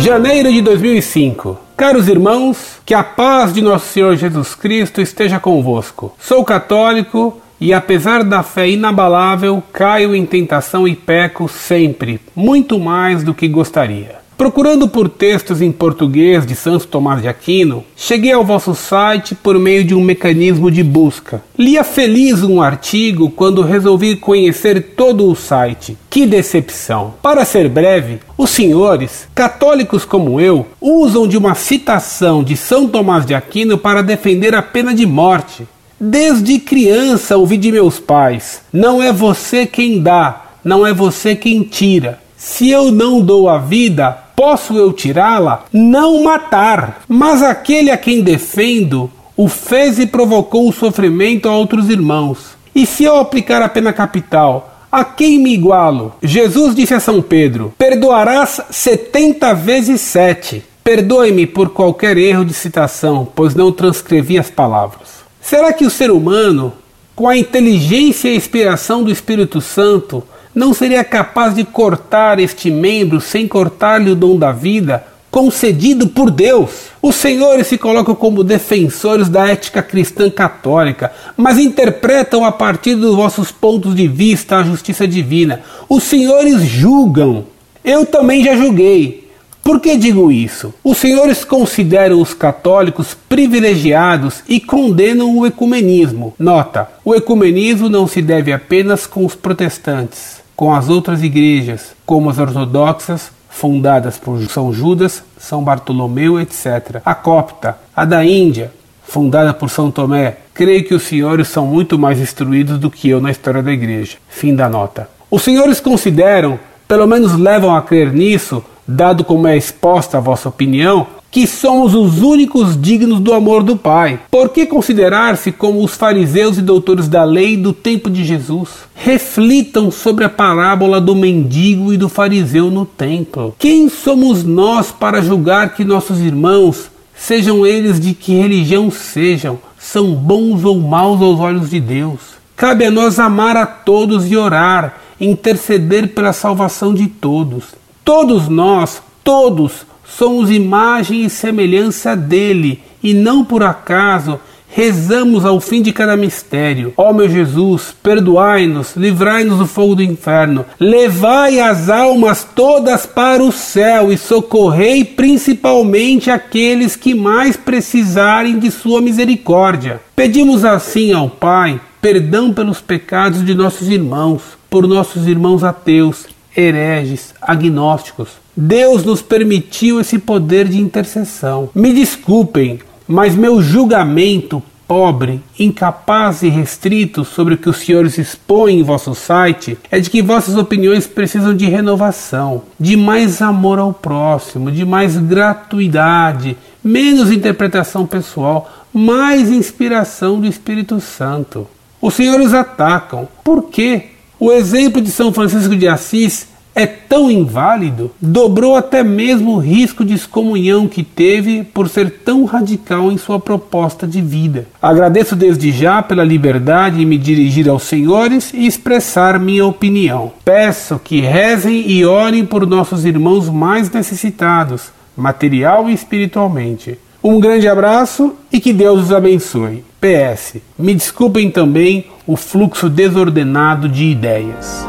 Janeiro de 2005. Caros irmãos, que a paz de nosso Senhor Jesus Cristo esteja convosco. Sou católico e, apesar da fé inabalável, caio em tentação e peco sempre, muito mais do que gostaria. Procurando por textos em português de Santo Tomás de Aquino, cheguei ao vosso site por meio de um mecanismo de busca. Lia feliz um artigo quando resolvi conhecer todo o site. Que decepção! Para ser breve, os senhores, católicos como eu, usam de uma citação de São Tomás de Aquino para defender a pena de morte. Desde criança ouvi de meus pais: não é você quem dá, não é você quem tira. Se eu não dou a vida, posso eu tirá-la? Não matar. Mas aquele a quem defendo o fez e provocou o sofrimento a outros irmãos. E se eu aplicar a pena capital, a quem me igualo? Jesus disse a São Pedro: Perdoarás setenta vezes sete. Perdoe-me por qualquer erro de citação, pois não transcrevi as palavras. Será que o ser humano, com a inteligência e a inspiração do Espírito Santo, não seria capaz de cortar este membro sem cortar-lhe o dom da vida, concedido por Deus. Os senhores se colocam como defensores da ética cristã católica, mas interpretam a partir dos vossos pontos de vista a justiça divina. Os senhores julgam. Eu também já julguei. Por que digo isso? Os senhores consideram os católicos privilegiados e condenam o ecumenismo. Nota: o ecumenismo não se deve apenas com os protestantes com as outras igrejas, como as ortodoxas, fundadas por São Judas, São Bartolomeu, etc. A copta, a da Índia, fundada por São Tomé. Creio que os senhores são muito mais instruídos do que eu na história da igreja. Fim da nota. Os senhores consideram, pelo menos levam a crer nisso, dado como é exposta a vossa opinião, que somos os únicos dignos do amor do Pai. Por que considerar-se como os fariseus e doutores da lei do tempo de Jesus? Reflitam sobre a parábola do mendigo e do fariseu no templo. Quem somos nós para julgar que nossos irmãos, sejam eles de que religião sejam, são bons ou maus aos olhos de Deus? Cabe a nós amar a todos e orar, interceder pela salvação de todos. Todos nós, todos, somos imagem e semelhança dele, e não por acaso rezamos ao fim de cada mistério. Ó meu Jesus, perdoai-nos, livrai-nos do fogo do inferno, levai as almas todas para o céu e socorrei principalmente aqueles que mais precisarem de sua misericórdia. Pedimos assim ao Pai perdão pelos pecados de nossos irmãos, por nossos irmãos ateus, hereges, agnósticos Deus nos permitiu esse poder de intercessão. Me desculpem, mas meu julgamento pobre, incapaz e restrito sobre o que os senhores expõem em vosso site é de que vossas opiniões precisam de renovação, de mais amor ao próximo, de mais gratuidade, menos interpretação pessoal, mais inspiração do Espírito Santo. Os senhores atacam. Por quê? O exemplo de São Francisco de Assis é tão inválido, dobrou até mesmo o risco de excomunhão que teve por ser tão radical em sua proposta de vida. Agradeço desde já pela liberdade em me dirigir aos senhores e expressar minha opinião. Peço que rezem e orem por nossos irmãos mais necessitados, material e espiritualmente. Um grande abraço e que Deus os abençoe. PS. Me desculpem também o fluxo desordenado de ideias.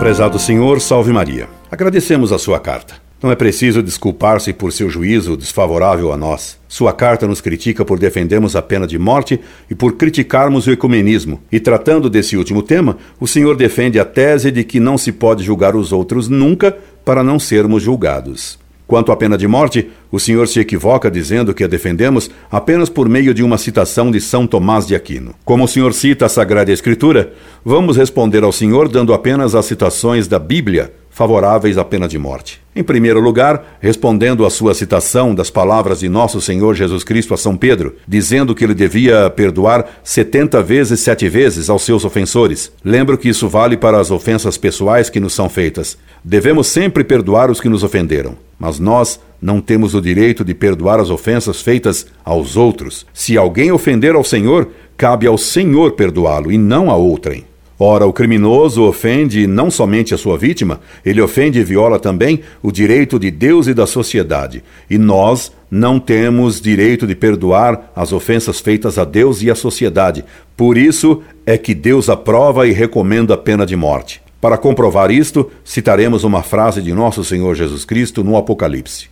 Prezado Senhor, salve Maria. Agradecemos a sua carta. Não é preciso desculpar-se por seu juízo desfavorável a nós. Sua carta nos critica por defendermos a pena de morte e por criticarmos o ecumenismo. E tratando desse último tema, o Senhor defende a tese de que não se pode julgar os outros nunca para não sermos julgados. Quanto à pena de morte, o senhor se equivoca dizendo que a defendemos apenas por meio de uma citação de São Tomás de Aquino. Como o senhor cita a Sagrada Escritura, vamos responder ao senhor dando apenas as citações da Bíblia favoráveis à pena de morte. Em primeiro lugar, respondendo à sua citação das palavras de nosso Senhor Jesus Cristo a São Pedro, dizendo que ele devia perdoar setenta vezes sete vezes aos seus ofensores. Lembro que isso vale para as ofensas pessoais que nos são feitas. Devemos sempre perdoar os que nos ofenderam, mas nós não temos o direito de perdoar as ofensas feitas aos outros. Se alguém ofender ao Senhor, cabe ao Senhor perdoá-lo e não a outrem. Ora, o criminoso ofende não somente a sua vítima, ele ofende e viola também o direito de Deus e da sociedade. E nós não temos direito de perdoar as ofensas feitas a Deus e à sociedade. Por isso é que Deus aprova e recomenda a pena de morte. Para comprovar isto, citaremos uma frase de nosso Senhor Jesus Cristo no Apocalipse: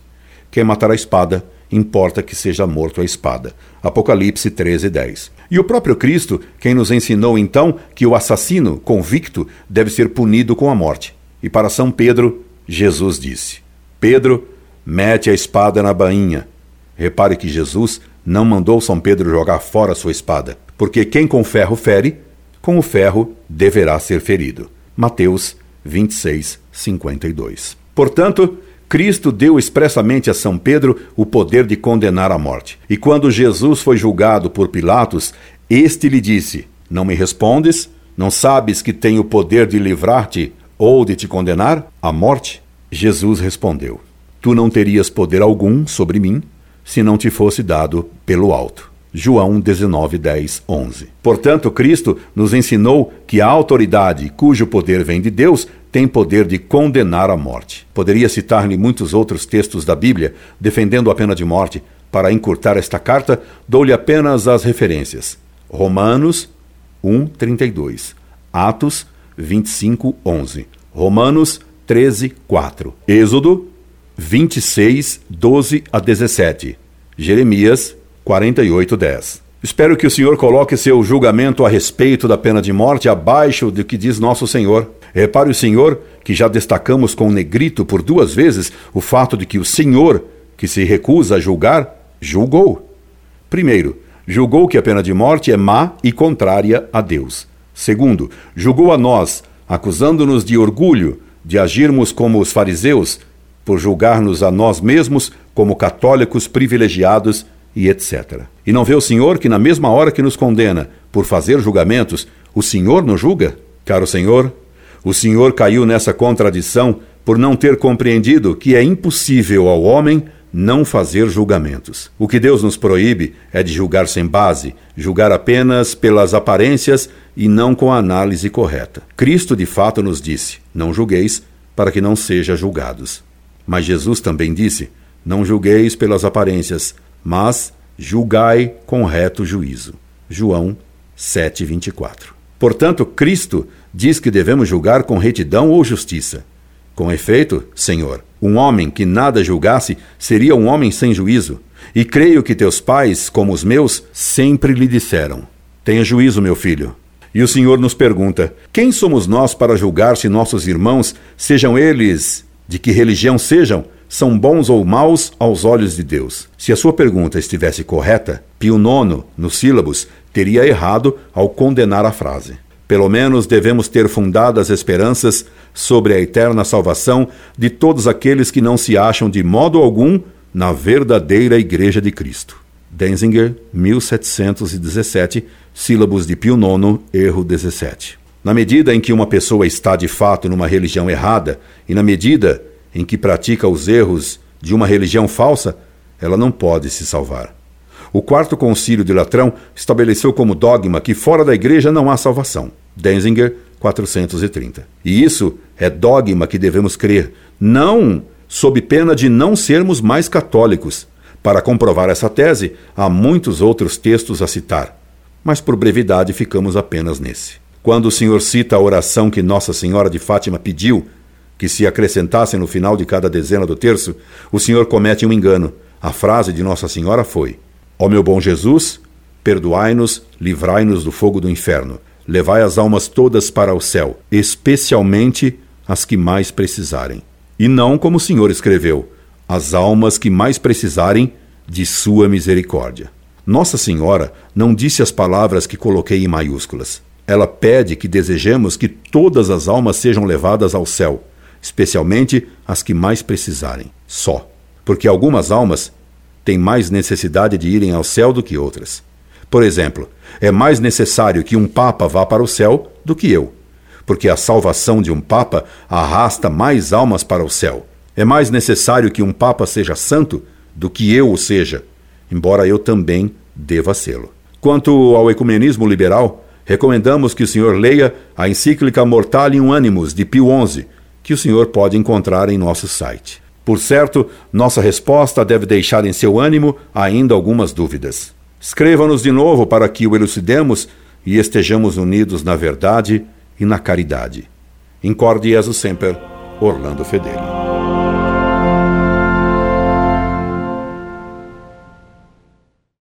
Quem matar a espada, importa que seja morto a espada. Apocalipse 13, 10. E o próprio Cristo, quem nos ensinou então que o assassino convicto deve ser punido com a morte. E para São Pedro, Jesus disse: Pedro, mete a espada na bainha. Repare que Jesus não mandou São Pedro jogar fora sua espada, porque quem com ferro fere, com o ferro deverá ser ferido. Mateus 26, 52. Portanto, Cristo deu expressamente a São Pedro o poder de condenar a morte. E quando Jesus foi julgado por Pilatos, este lhe disse: Não me respondes? Não sabes que tenho o poder de livrar-te ou de te condenar à morte? Jesus respondeu: Tu não terias poder algum sobre mim se não te fosse dado pelo alto. João 19, 10, 11. Portanto, Cristo nos ensinou que a autoridade cujo poder vem de Deus tem poder de condenar a morte. Poderia citar-lhe muitos outros textos da Bíblia defendendo a pena de morte. Para encurtar esta carta, dou-lhe apenas as referências. Romanos 1, 32. Atos 25, 11. Romanos 13, 4. Êxodo 26, 12 a 17. Jeremias 48, 10. Espero que o Senhor coloque seu julgamento a respeito da pena de morte abaixo do que diz nosso Senhor. Repare o Senhor que já destacamos com negrito por duas vezes o fato de que o Senhor, que se recusa a julgar, julgou. Primeiro, julgou que a pena de morte é má e contrária a Deus. Segundo, julgou a nós, acusando-nos de orgulho, de agirmos como os fariseus, por julgar-nos a nós mesmos como católicos privilegiados e etc. E não vê o Senhor que, na mesma hora que nos condena por fazer julgamentos, o Senhor nos julga? Caro Senhor, o Senhor caiu nessa contradição por não ter compreendido que é impossível ao homem não fazer julgamentos. O que Deus nos proíbe é de julgar sem base, julgar apenas pelas aparências e não com a análise correta. Cristo de fato nos disse: Não julgueis, para que não seja julgados. Mas Jesus também disse: Não julgueis pelas aparências, mas julgai com reto juízo. João 7:24. Portanto, Cristo diz que devemos julgar com retidão ou justiça. Com efeito, Senhor, um homem que nada julgasse seria um homem sem juízo. E creio que teus pais, como os meus, sempre lhe disseram: Tenha juízo, meu filho. E o Senhor nos pergunta: Quem somos nós para julgar se nossos irmãos, sejam eles de que religião sejam, são bons ou maus aos olhos de Deus? Se a sua pergunta estivesse correta, Pio IX, nos sílabos, teria errado ao condenar a frase. Pelo menos devemos ter fundadas esperanças sobre a eterna salvação de todos aqueles que não se acham de modo algum na verdadeira Igreja de Cristo. Denzinger, 1717, sílabos de Pio IX, erro 17. Na medida em que uma pessoa está de fato numa religião errada, e na medida em que pratica os erros de uma religião falsa, ela não pode se salvar. O quarto concílio de Latrão estabeleceu como dogma que fora da igreja não há salvação. Denzinger, 430. E isso é dogma que devemos crer, não sob pena de não sermos mais católicos. Para comprovar essa tese, há muitos outros textos a citar, mas por brevidade ficamos apenas nesse. Quando o Senhor cita a oração que Nossa Senhora de Fátima pediu que se acrescentasse no final de cada dezena do terço, o Senhor comete um engano. A frase de Nossa Senhora foi: Ó meu bom Jesus, perdoai-nos, livrai-nos do fogo do inferno levai as almas todas para o céu, especialmente as que mais precisarem. E não como o Senhor escreveu, as almas que mais precisarem de sua misericórdia. Nossa Senhora não disse as palavras que coloquei em maiúsculas. Ela pede que desejemos que todas as almas sejam levadas ao céu, especialmente as que mais precisarem. Só. Porque algumas almas têm mais necessidade de irem ao céu do que outras. Por exemplo, é mais necessário que um Papa vá para o céu do que eu, porque a salvação de um Papa arrasta mais almas para o céu. É mais necessário que um Papa seja santo do que eu o seja, embora eu também deva sê-lo. Quanto ao ecumenismo liberal, recomendamos que o senhor leia a encíclica Mortalium Animus de Pio XI, que o senhor pode encontrar em nosso site. Por certo, nossa resposta deve deixar em seu ânimo ainda algumas dúvidas. Escreva-nos de novo para que o elucidemos e estejamos unidos na verdade e na caridade. Incorde Jesus Semper, Orlando Fedeli.